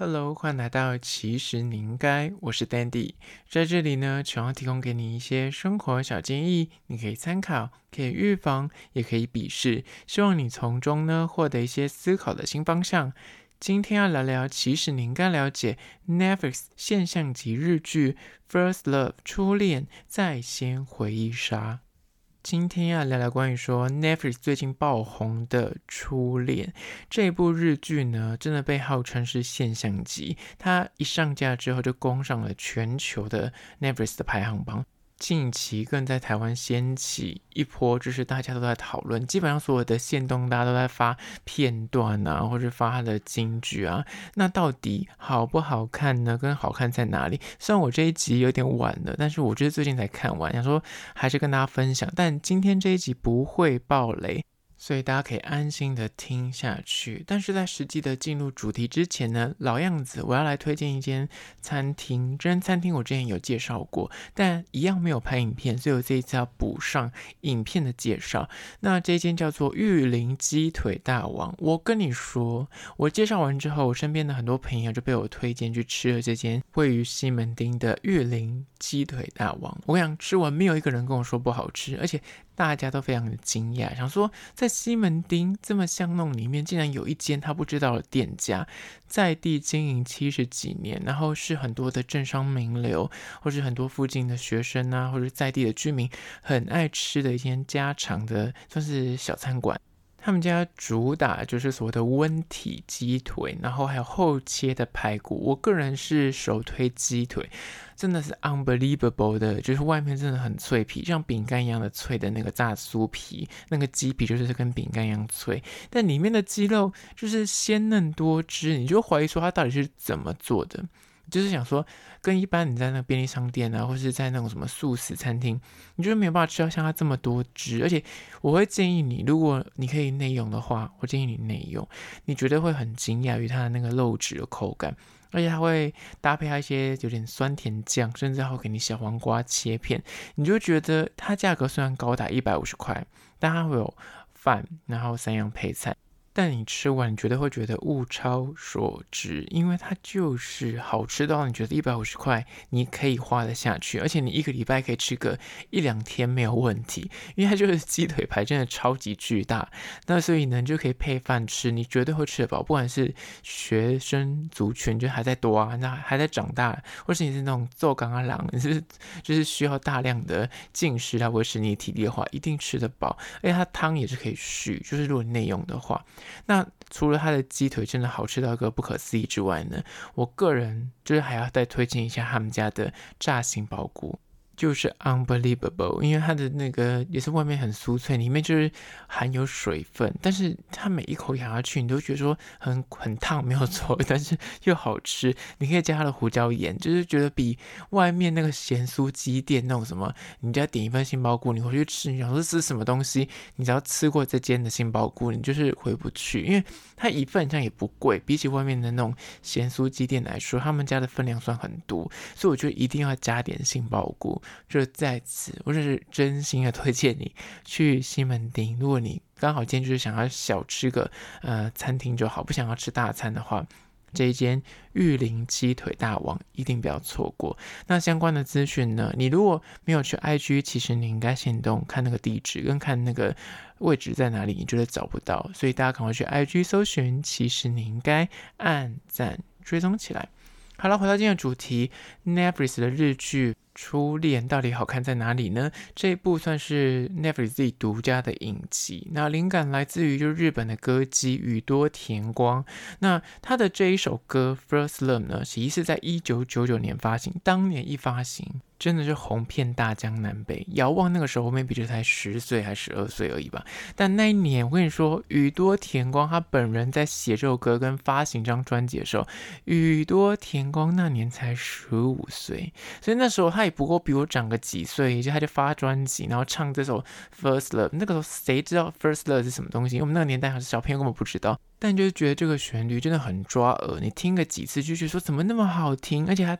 Hello，欢迎来到其实你应该，我是 Dandy，在这里呢，希望提供给你一些生活小建议，你可以参考，可以预防，也可以鄙视，希望你从中呢获得一些思考的新方向。今天要聊聊，其实你应该了解 Netflix 现象级日剧《First Love》初恋在先回忆杀。今天要聊聊关于说 Netflix 最近爆红的《初恋》这部日剧呢，真的被号称是现象级。它一上架之后就攻上了全球的 Netflix 的排行榜。近期更在台湾掀起一波，就是大家都在讨论，基本上所有的线动大家都在发片段啊，或者发他的金句啊。那到底好不好看呢？跟好看在哪里？虽然我这一集有点晚了，但是我就是最近才看完，想说还是跟大家分享。但今天这一集不会爆雷。所以大家可以安心的听下去，但是在实际的进入主题之前呢，老样子，我要来推荐一间餐厅。这间餐厅我之前有介绍过，但一样没有拍影片，所以我这一次要补上影片的介绍。那这间叫做玉林鸡腿大王。我跟你说，我介绍完之后，我身边的很多朋友就被我推荐去吃了这间位于西门町的玉林鸡腿大王。我想吃完，没有一个人跟我说不好吃，而且。大家都非常的惊讶，想说在西门町这么巷弄里面，竟然有一间他不知道的店家，在地经营七十几年，然后是很多的政商名流，或是很多附近的学生啊，或者在地的居民很爱吃的一间家常的，算是小餐馆。他们家主打就是所谓的温体鸡腿，然后还有厚切的排骨。我个人是首推鸡腿，真的是 unbelievable 的，就是外面真的很脆皮，像饼干一样的脆的那个炸酥皮，那个鸡皮就是跟饼干一样脆，但里面的鸡肉就是鲜嫩多汁，你就怀疑说它到底是怎么做的。就是想说，跟一般你在那个便利商店啊，或是在那种什么素食餐厅，你就没有办法吃到像它这么多汁。而且我会建议你，如果你可以内用的话，我建议你内用，你绝对会很惊讶于它的那个肉质的口感。而且它会搭配它一些有点酸甜酱，甚至还会给你小黄瓜切片，你就觉得它价格虽然高达一百五十块，但它会有饭，然后三样配菜。但你吃完，你绝对会觉得物超所值，因为它就是好吃到你觉得一百五十块你可以花得下去，而且你一个礼拜可以吃个一两天没有问题，因为它就是鸡腿排真的超级巨大，那所以呢，就可以配饭吃，你绝对会吃得饱。不管是学生族群就还在多啊，那还在长大，或是你是那种做刚刚狼，你是就是需要大量的进食来维持你体力的话，一定吃得饱。而且它汤也是可以续，就是如果内用的话。那除了它的鸡腿真的好吃到一个不可思议之外呢，我个人就是还要再推荐一下他们家的炸杏鲍菇。就是 unbelievable，因为它的那个也是外面很酥脆，里面就是含有水分，但是它每一口咬下去，你都觉得说很很烫，没有错，但是又好吃。你可以加它的胡椒盐，就是觉得比外面那个咸酥鸡店那种什么，你只要点一份杏鲍菇，你回去吃，你想说这是什么东西？你只要吃过这间的杏鲍菇，你就是回不去，因为它一份这样也不贵，比起外面的那种咸酥鸡店来说，他们家的分量算很多，所以我觉得一定要加点杏鲍菇。就在此，我就是真心的推荐你去西门町。如果你刚好今天就是想要小吃个呃餐厅就好，不想要吃大餐的话，这一间玉林鸡腿大王一定不要错过。那相关的资讯呢，你如果没有去 IG，其实你应该先动看那个地址跟看那个位置在哪里，你觉得找不到，所以大家赶快去 IG 搜寻。其实你应该按赞追踪起来。好了，回到今天的主题，Netflix 的日剧。初恋到底好看在哪里呢？这一部算是 Netflix 自己独家的影集，那灵感来自于就日本的歌姬宇多田光。那他的这一首歌《First Love》呢，其实是在一九九九年发行，当年一发行。真的是红遍大江南北。遥望那个时候，maybe 就才十岁还是十二岁而已吧。但那一年，我跟你说，宇多田光他本人在写这首歌跟发行这张专辑的时候，宇多田光那年才十五岁，所以那时候他也不过比我长个几岁，就他就发专辑，然后唱这首 First Love。那个时候谁知道 First Love 是什么东西？我们那个年代还是小朋友根本不知道。但就是觉得这个旋律真的很抓耳，你听个几次就觉得说怎么那么好听，而且他。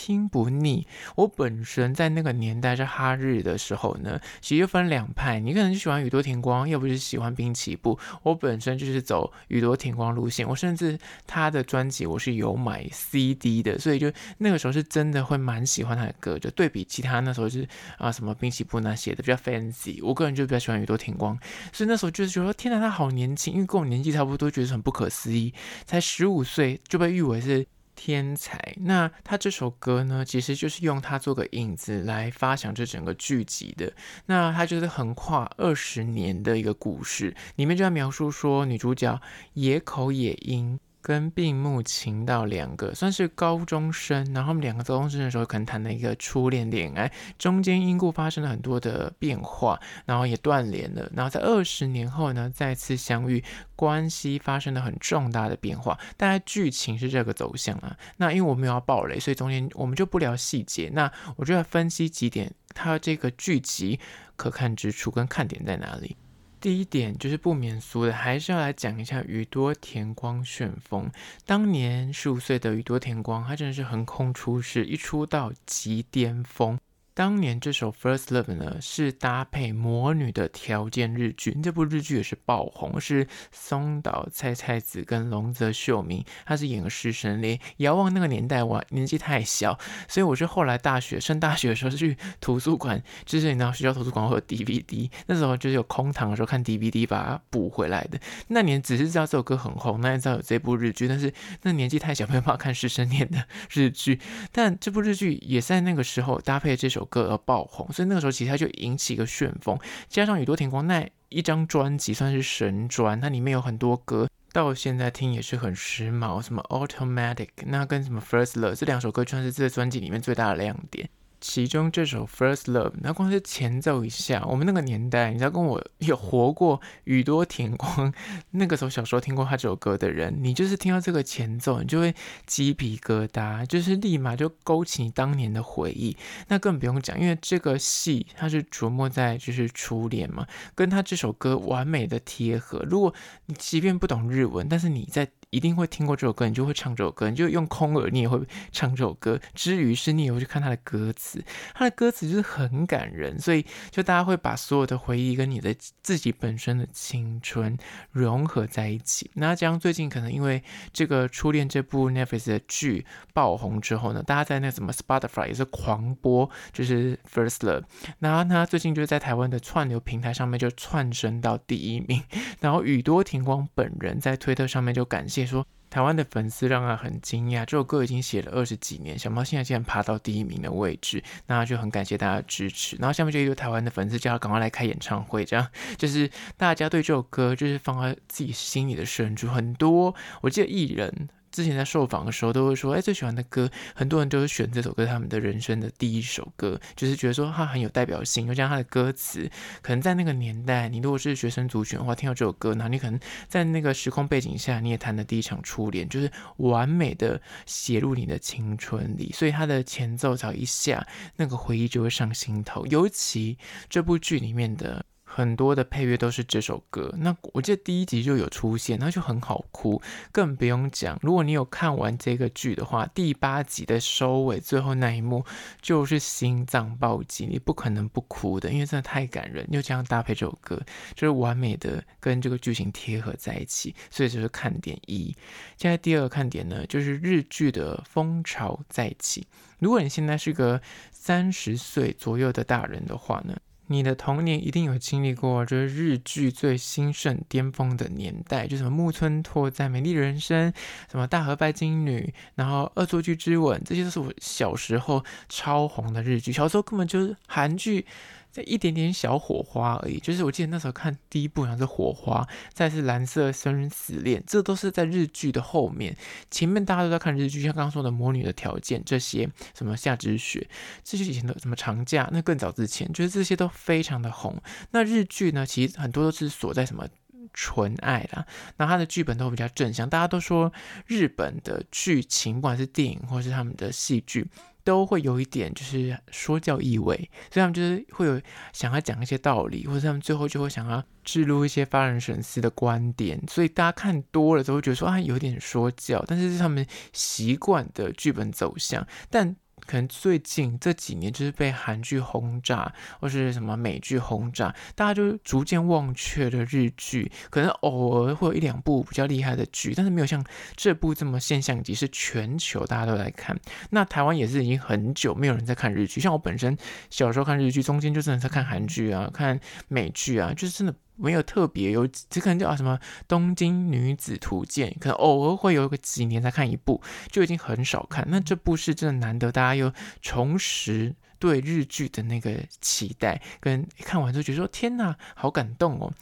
听不腻。我本身在那个年代是哈日的时候呢，其实分两派，你可能就喜欢宇多田光，要不就是喜欢滨崎步。我本身就是走宇多田光路线，我甚至他的专辑我是有买 CD 的，所以就那个时候是真的会蛮喜欢他的歌。就对比其他那时候是啊什么滨崎步那些的比较 fancy，我个人就比较喜欢宇多田光，所以那时候就是觉得天哪，他好年轻，因为跟我年纪差不多，觉得很不可思议，才十五岁就被誉为是天才。那他这首歌呢，其实就是用他做个影子来发想这整个剧集的。那他就是横跨二十年的一个故事，里面就在描述说女主角野口野樱。跟并木晴道两个算是高中生，然后他们两个高中生的时候可能谈了一个初恋恋爱，中间因故发生了很多的变化，然后也断联了，然后在二十年后呢再次相遇，关系发生了很重大的变化。大概剧情是这个走向啊。那因为我没有要爆雷，所以中间我们就不聊细节。那我就要分析几点，它这个剧集可看之处跟看点在哪里。第一点就是不免俗的，还是要来讲一下宇多田光旋风。当年十五岁的宇多田光，他真的是横空出世，一出道即巅峰。当年这首《First Love》呢，是搭配《魔女的条件》日剧，这部日剧也是爆红，是松岛菜菜子跟瀧泽秀明，他是演个师生恋。遥望那个年代，我年纪太小，所以我是后来大学升大学的时候去图书馆，就是你知道学校图书馆会有 DVD，那时候就是有空堂的时候看 DVD 把它补回来的。那年只是知道这首歌很红，那年知道有这部日剧，但是那年纪太小没有办法看师生恋的日剧，但这部日剧也在那个时候搭配这首。首歌而爆红，所以那个时候其实它就引起一个旋风，加上宇多田光那一张专辑算是神专，它里面有很多歌，到现在听也是很时髦，什么 Automatic，那跟什么 First Love 这两首歌，算是这个专辑里面最大的亮点。其中这首《First Love》，那光是前奏一下，我们那个年代，你知道跟我有活过宇多田光，那个时候小时候听过他这首歌的人，你就是听到这个前奏，你就会鸡皮疙瘩，就是立马就勾起你当年的回忆。那更不用讲，因为这个戏它是琢磨在就是初恋嘛，跟他这首歌完美的贴合。如果你即便不懂日文，但是你在一定会听过这首歌，你就会唱这首歌，你就用空耳，你也会唱这首歌。之余是，你也会去看他的歌词，他的歌词就是很感人，所以就大家会把所有的回忆跟你的自己本身的青春融合在一起。那这样最近可能因为这个初恋这部 Netflix 的剧爆红之后呢，大家在那什么 Spotify 也是狂播，就是 First Love。然后他最近就是在台湾的串流平台上面就窜升到第一名。然后宇多田光本人在推特上面就感谢。说台湾的粉丝让他很惊讶，这首歌已经写了二十几年，小猫现在竟然爬到第一名的位置，那就很感谢大家的支持。然后下面就有台湾的粉丝叫他赶快来开演唱会，这样就是大家对这首歌就是放在自己心里的深处。很多我记得艺人。之前在受访的时候都会说，哎，最喜欢的歌，很多人都是选这首歌，他们的人生的第一首歌，就是觉得说它很有代表性，又加上它的歌词，可能在那个年代，你如果是学生族群的话，听到这首歌，那你可能在那个时空背景下，你也谈的第一场初恋，就是完美的写入你的青春里，所以它的前奏只要一下，那个回忆就会上心头，尤其这部剧里面的。很多的配乐都是这首歌，那我记得第一集就有出现，那就很好哭，更不用讲。如果你有看完这个剧的话，第八集的收尾最后那一幕就是心脏暴击，你不可能不哭的，因为真的太感人。又这样搭配这首歌，就是完美的跟这个剧情贴合在一起，所以这是看点一。现在第二个看点呢，就是日剧的风潮再起。如果你现在是个三十岁左右的大人的话呢，你的童年一定有经历过，就是日剧最兴盛巅峰的年代，就什么木村拓哉《美丽人生》，什么大和拜金女，然后《恶作剧之吻》，这些都是我小时候超红的日剧。小时候根本就是韩剧。这一点点小火花而已，就是我记得那时候看第一部好像是火花，再是蓝色生死恋，这都是在日剧的后面，前面大家都在看日剧，像刚刚说的魔女的条件这些，什么夏之雪，这些以前的什么长假，那更早之前，就是这些都非常的红。那日剧呢，其实很多都是锁在什么纯爱啦，那它的剧本都比较正向，大家都说日本的剧情，不管是电影或是他们的戏剧。都会有一点就是说教意味，所以他们就是会有想要讲一些道理，或者他们最后就会想要置入一些发人深思的观点，所以大家看多了都会觉得说啊有点说教，但是是他们习惯的剧本走向，但。可能最近这几年就是被韩剧轰炸，或是什么美剧轰炸，大家就逐渐忘却了日剧。可能偶尔会有一两部比较厉害的剧，但是没有像这部这么现象级，是全球大家都在看。那台湾也是已经很久没有人在看日剧，像我本身小时候看日剧，中间就真的在看韩剧啊，看美剧啊，就是真的。没有特别有，这可能叫什么《东京女子图鉴》，可能偶尔会有个几年才看一部，就已经很少看。那这部是真的难得，大家又重拾对日剧的那个期待，跟看完之后觉得说天哪，好感动哦。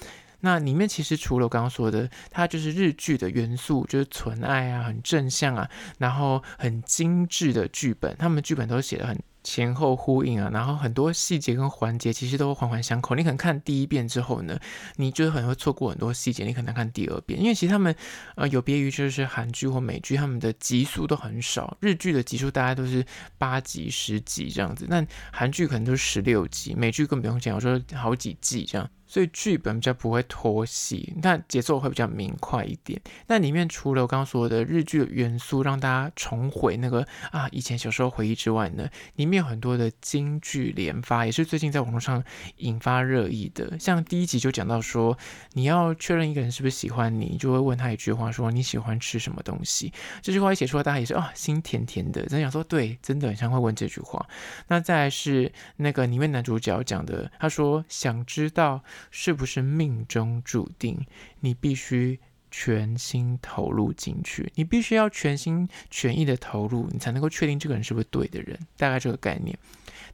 那里面其实除了我刚刚说的，它就是日剧的元素，就是纯爱啊，很正向啊，然后很精致的剧本，他们剧本都写的很。前后呼应啊，然后很多细节跟环节其实都环环相扣。你可能看第一遍之后呢，你就很会错过很多细节，你可能看第二遍，因为其实他们呃有别于就是韩剧或美剧，他们的集数都很少。日剧的集数大概都是八集、十集这样子，那韩剧可能都是十六集，美剧更不用讲，我说好几季这样。所以剧本比较不会拖戏，但节奏会比较明快一点。那里面除了我刚刚说的日剧的元素，让大家重回那个啊以前小时候回忆之外呢，里面有很多的金句连发，也是最近在网络上引发热议的。像第一集就讲到说，你要确认一个人是不是喜欢你，就会问他一句话说，你喜欢吃什么东西？这句话一写出来，大家也是啊心甜甜的，真想说对，真的很像会问这句话。那再来是那个里面男主角讲的，他说想知道。是不是命中注定？你必须全心投入进去，你必须要全心全意的投入，你才能够确定这个人是不是对的人。大概这个概念。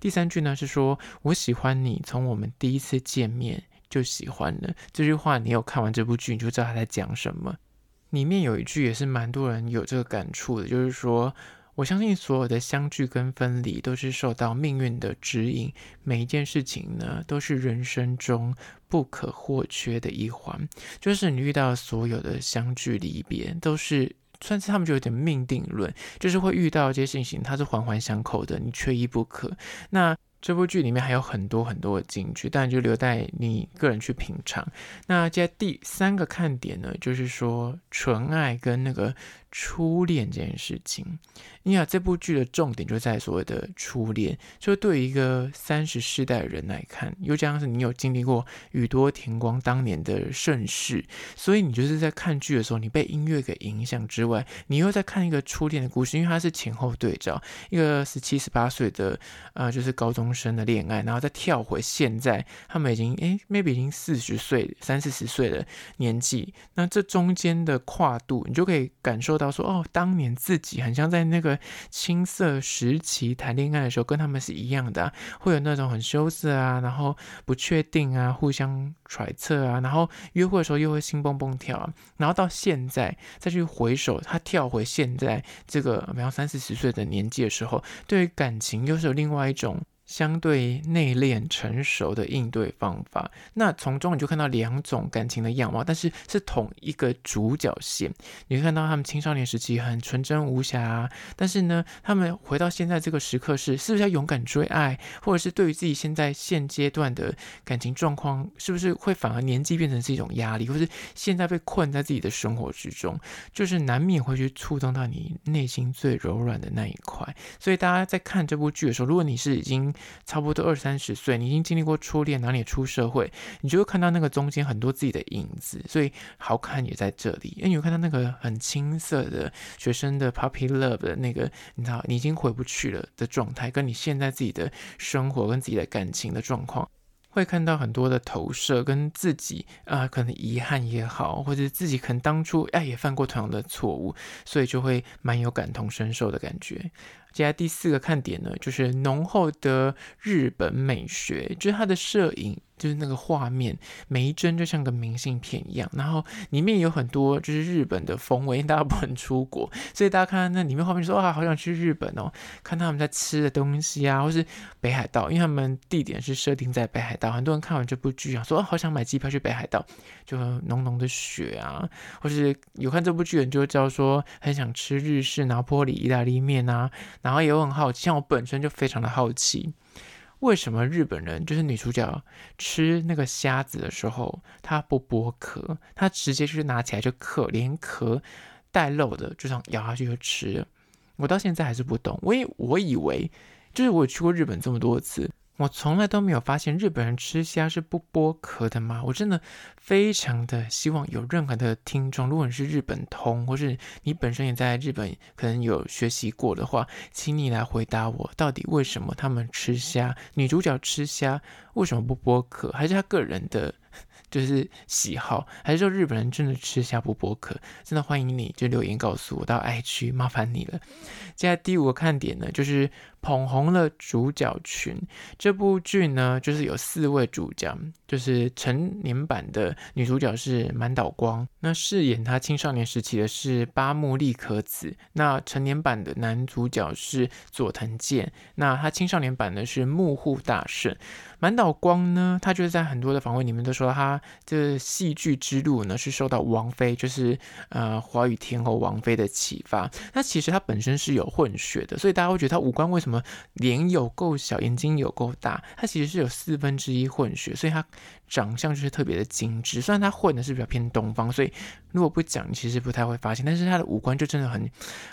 第三句呢是说：“我喜欢你，从我们第一次见面就喜欢了。”这句话你有看完这部剧，你就知道他在讲什么。里面有一句也是蛮多人有这个感触的，就是说。我相信所有的相聚跟分离都是受到命运的指引，每一件事情呢都是人生中不可或缺的一环。就是你遇到所有的相聚离别，都是算是他们就有点命定论，就是会遇到这些事情，它是环环相扣的，你缺一不可。那这部剧里面还有很多很多的金句，但就留待你个人去品尝。那接下第三个看点呢，就是说纯爱跟那个。初恋这件事情，你看这部剧的重点就在所谓的初恋。就对于一个三十世代的人来看，又加上是你有经历过宇多田光当年的盛世，所以你就是在看剧的时候，你被音乐给影响之外，你又在看一个初恋的故事，因为它是前后对照，一个十七十八岁的呃，就是高中生的恋爱，然后再跳回现在，他们已经诶 maybe 已经四十岁、三四十岁的年纪，那这中间的跨度，你就可以感受到。说哦，当年自己很像在那个青涩时期谈恋爱的时候，跟他们是一样的，会有那种很羞涩啊，然后不确定啊，互相揣测啊，然后约会的时候又会心蹦蹦跳啊，然后到现在再去回首，他跳回现在这个比方三四十岁的年纪的时候，对于感情又是有另外一种。相对内敛成熟的应对方法，那从中你就看到两种感情的样貌，但是是同一个主角线。你会看到他们青少年时期很纯真无瑕，但是呢，他们回到现在这个时刻是是不是要勇敢追爱，或者是对于自己现在现阶段的感情状况，是不是会反而年纪变成是一种压力，或是现在被困在自己的生活之中，就是难免会去触动到你内心最柔软的那一块。所以大家在看这部剧的时候，如果你是已经差不多二三十岁，你已经经历过初恋，哪里出社会，你就会看到那个中间很多自己的影子，所以好看也在这里。因为你会看到那个很青涩的学生的 puppy love 的那个，你知道你已经回不去了的状态，跟你现在自己的生活跟自己的感情的状况，会看到很多的投射，跟自己啊、可能遗憾也好，或者自己可能当初哎也犯过同样的错误，所以就会蛮有感同身受的感觉。接下来第四个看点呢，就是浓厚的日本美学，就是它的摄影。就是那个画面，每一帧就像个明信片一样，然后里面有很多就是日本的风味，因为大家不能出国，所以大家看到那里面画面说，啊，好想去日本哦，看他们在吃的东西啊，或是北海道，因为他们地点是设定在北海道，很多人看完这部剧啊，说好想买机票去北海道，就浓浓的雪啊，或是有看这部剧人就会知道说很想吃日式拿坡里意大利面啊，然后也很好奇，像我本身就非常的好奇。为什么日本人就是女主角吃那个虾子的时候，她不剥壳，她直接就是拿起来就嗑，连壳带肉的就这样咬下去就吃。我到现在还是不懂。我以我以为，就是我去过日本这么多次。我从来都没有发现日本人吃虾是不剥壳的吗？我真的非常的希望有任何的听众，如果你是日本通，或是你本身也在日本可能有学习过的话，请你来回答我，到底为什么他们吃虾？女主角吃虾为什么不剥壳？还是他个人的就是喜好？还是说日本人真的吃虾不剥壳？真的欢迎你就留言告诉我到 IG，麻烦你了。接下来第五个看点呢，就是。捧红了主角群。这部剧呢，就是有四位主角，就是成年版的女主角是满岛光，那饰演她青少年时期的是八木利可子，那成年版的男主角是佐藤健，那他青少年版的是木户大圣。满岛光呢，他就是在很多的访问里面都说，他这戏剧之路呢是受到王菲，就是呃华语天后王菲的启发。那其实他本身是有混血的，所以大家会觉得他五官为什么脸有够小，眼睛有够大？他其实是有四分之一混血，所以他。长相就是特别的精致，虽然他混的是比较偏东方，所以如果不讲，其实不太会发现。但是他的五官就真的很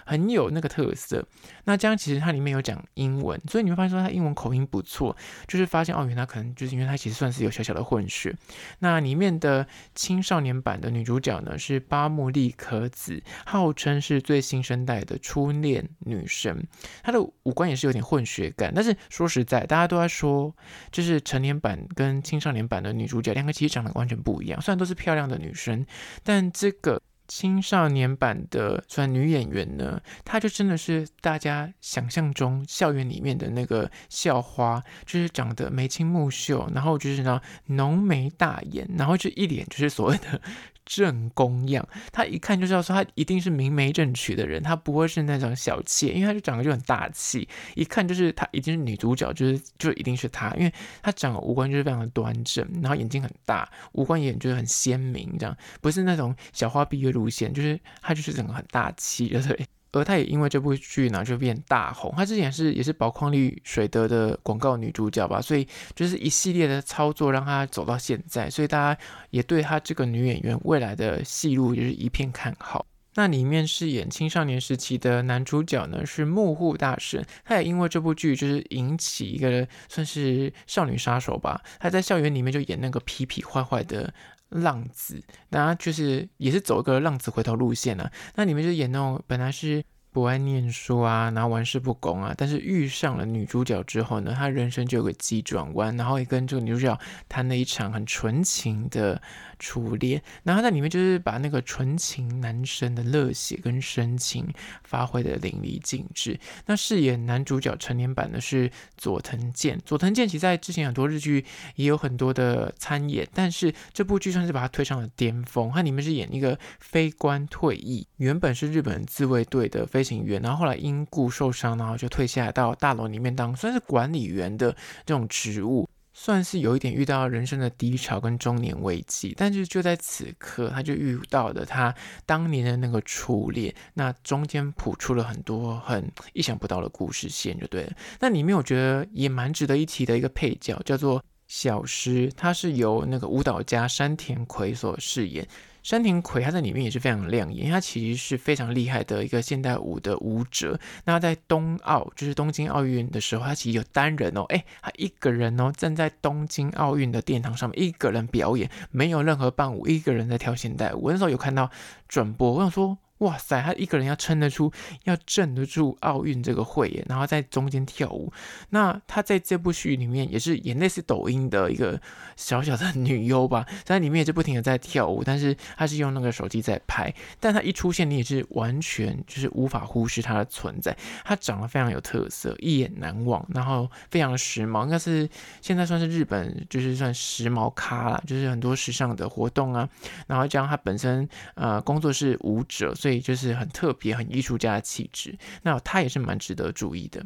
很有那个特色。那这样其实它里面有讲英文，所以你会发现说他英文口音不错，就是发现哦，原来可能就是因为他其实算是有小小的混血。那里面的青少年版的女主角呢是八木莉可子，号称是最新生代的初恋女神。她的五官也是有有点混血感，但是说实在，大家都在说，就是成年版跟青少年版的女。主角两个其实长得完全不一样，虽然都是漂亮的女生，但这个青少年版的算女演员呢，她就真的是大家想象中校园里面的那个校花，就是长得眉清目秀，然后就是呢浓眉大眼，然后就一脸就是所谓的。正宫样，他一看就知道说他一定是明媒正娶的人，他不会是那种小妾，因为他就长得就很大气，一看就是他一定是女主角，就是就一定是他，因为他长得五官就是非常的端正，然后眼睛很大，五官也就是很鲜明，这样不是那种小花闭月路线，就是他就是整个很大气，对。而她也因为这部剧呢就变大红。她之前是也是宝矿力水得的广告女主角吧，所以就是一系列的操作让她走到现在，所以大家也对她这个女演员未来的戏路也是一片看好。那里面饰演青少年时期的男主角呢是木户大圣，他也因为这部剧就是引起一个算是少女杀手吧，他在校园里面就演那个痞痞坏坏的浪子，那就是也是走一个浪子回头路线了啊。那里面就演那种本来是。不爱念书啊，然后玩世不恭啊，但是遇上了女主角之后呢，他人生就有个急转弯，然后也跟这个女主角谈了一场很纯情的初恋，然后在里面就是把那个纯情男生的热血跟深情发挥的淋漓尽致。那饰演男主角成年版的是佐藤健，佐藤健其实在之前很多日剧也有很多的参演，但是这部剧算是把他推上了巅峰。他里面是演一个非官退役，原本是日本自卫队的非。飞行员，然后后来因故受伤，然后就退下来到大楼里面当算是管理员的这种职务，算是有一点遇到人生的低潮跟中年危机。但是就在此刻，他就遇到了他当年的那个初恋，那中间谱出了很多很意想不到的故事线，就对了。那里面我觉得也蛮值得一提的一个配角叫做小诗，他是由那个舞蹈家山田葵所饰演。山田葵他在里面也是非常亮眼，因为他其实是非常厉害的一个现代舞的舞者。那在冬奥，就是东京奥运的时候，他其实有单人哦，诶，他一个人哦站在东京奥运的殿堂上面，一个人表演，没有任何伴舞，一个人在跳现代舞。我那时候有看到转播，我想说。哇塞，他一个人要撑得出，要镇得住奥运这个会耶，然后在中间跳舞。那他在这部剧里面也是演类似抖音的一个小小的 女优吧，在里面也是不停的在跳舞，但是他是用那个手机在拍。但他一出现，你也是完全就是无法忽视他的存在。他长得非常有特色，一眼难忘，然后非常时髦，应该是现在算是日本就是算时髦咖啦，就是很多时尚的活动啊。然后加上他本身呃工作是舞者，所以。所以就是很特别、很艺术家的气质，那他也是蛮值得注意的。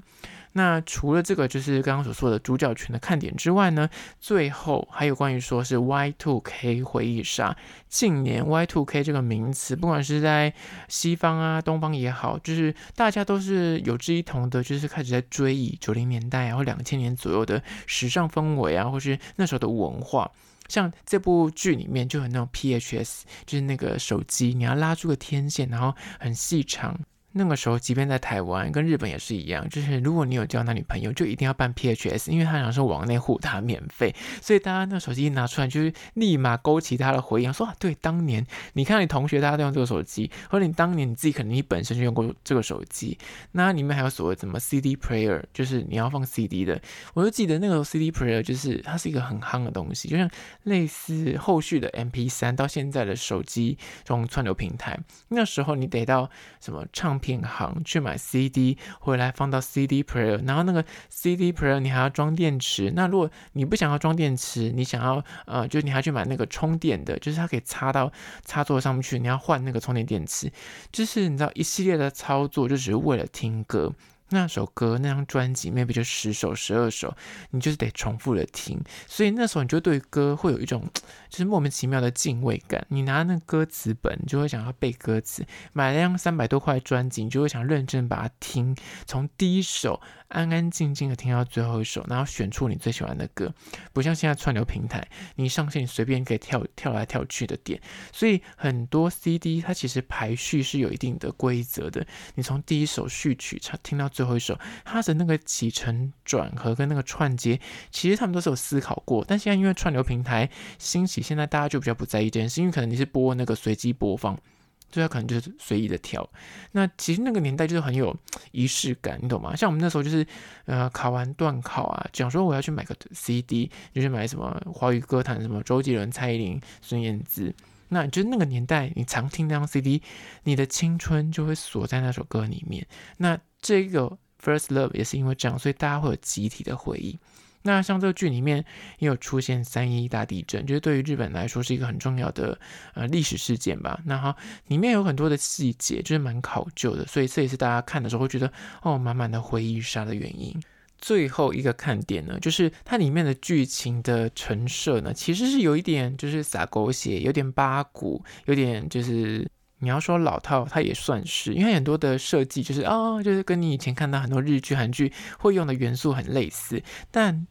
那除了这个，就是刚刚所说的主角群的看点之外呢，最后还有关于说是 Y2K 回忆杀。近年 Y2K 这个名词，不管是在西方啊、东方也好，就是大家都是有志一同的，就是开始在追忆九零年代啊或两千年左右的时尚氛围啊，或是那时候的文化。像这部剧里面就有那种 PHS，就是那个手机，你要拉出个天线，然后很细长。那个时候，即便在台湾跟日本也是一样，就是如果你有交男女朋友，就一定要办 PHS，因为他想说网内互打免费，所以大家那手机一拿出来，就是立马勾起他的回忆，说啊，对，当年你看你同学大家都用这个手机，或者你当年你自己可能你本身就用过这个手机，那里面还有所谓什么 CD player，就是你要放 CD 的，我就记得那个 CD player 就是它是一个很夯的东西，就像类似后续的 MP3 到现在的手机这种串流平台，那时候你得到什么唱片片。品行去买 CD 回来放到 CD player，然后那个 CD player 你还要装电池。那如果你不想要装电池，你想要呃，就你还去买那个充电的，就是它可以插到插座上面去。你要换那个充电电池，就是你知道一系列的操作，就只是为了听歌。那首歌那张专辑，maybe 就十首十二首，你就是得重复的听，所以那时候你就对歌会有一种就是莫名其妙的敬畏感。你拿那歌词本，你就会想要背歌词；买了张三百多块专辑，你就会想认真把它听，从第一首安安静静的听到最后一首，然后选出你最喜欢的歌。不像现在串流平台，你上线随便可以跳跳来跳去的点，所以很多 CD 它其实排序是有一定的规则的。你从第一首序曲唱听到。最后一首，它的那个起承转合跟那个串接，其实他们都是有思考过。但现在因为串流平台兴起，现在大家就比较不在意这件事，因为可能你是播那个随机播放，所以他可能就是随意的跳。那其实那个年代就是很有仪式感，你懂吗？像我们那时候就是呃考完段考啊，讲说我要去买个 CD，就是买什么华语歌坛什么周杰伦、蔡依林、孙燕姿。那就那个年代，你常听那张 CD，你的青春就会锁在那首歌里面。那这个 First Love 也是因为这样，所以大家会有集体的回忆。那像这个剧里面也有出现三一大地震，就是对于日本来说是一个很重要的呃历史事件吧。那哈里面有很多的细节，就是蛮考究的，所以这也是大家看的时候会觉得哦满满的回忆杀的原因。最后一个看点呢，就是它里面的剧情的陈设呢，其实是有一点就是撒狗血，有点八股，有点就是你要说老套，它也算是，因为很多的设计就是啊、哦，就是跟你以前看到很多日剧、韩剧会用的元素很类似，但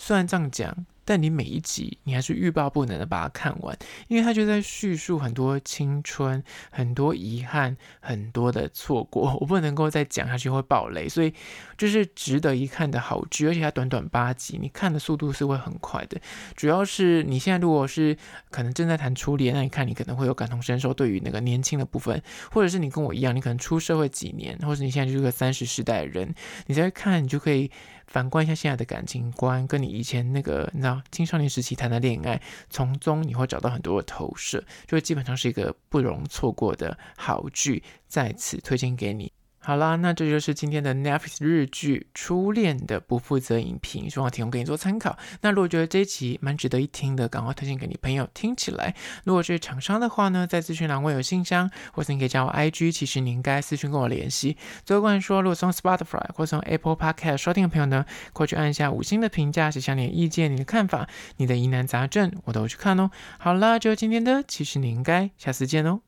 虽然这样讲。但你每一集，你还是欲罢不能的把它看完，因为他就在叙述很多青春、很多遗憾、很多的错过。我不能够再讲下去会爆雷，所以就是值得一看的好剧，而且它短短八集，你看的速度是会很快的。主要是你现在如果是可能正在谈初恋，那你看你可能会有感同身受，对于那个年轻的部分，或者是你跟我一样，你可能出社会几年，或者你现在就是个三十世代的人，你再看，你就可以。反观一下现在的感情观，跟你以前那个那青少年时期谈的恋爱，从中你会找到很多的投射，就会基本上是一个不容错过的好剧，在此推荐给你。好啦，那这就是今天的 Netflix 日剧《初恋的不负责影评》，希望提供给你做参考。那如果觉得这一期蛮值得一听的，赶快推荐给你朋友听起来。如果是厂商的话呢，在资讯栏位有信箱，或是你可以加我 IG，其实你应该私讯跟我联系。最后关于说，如果从 Spotify 或从 Apple Podcast 收听的朋友呢，快去按一下五星的评价，写下你的意见、你的看法、你的疑难杂症，我都会去看哦。好啦，就今天的，其实你应该下次见哦。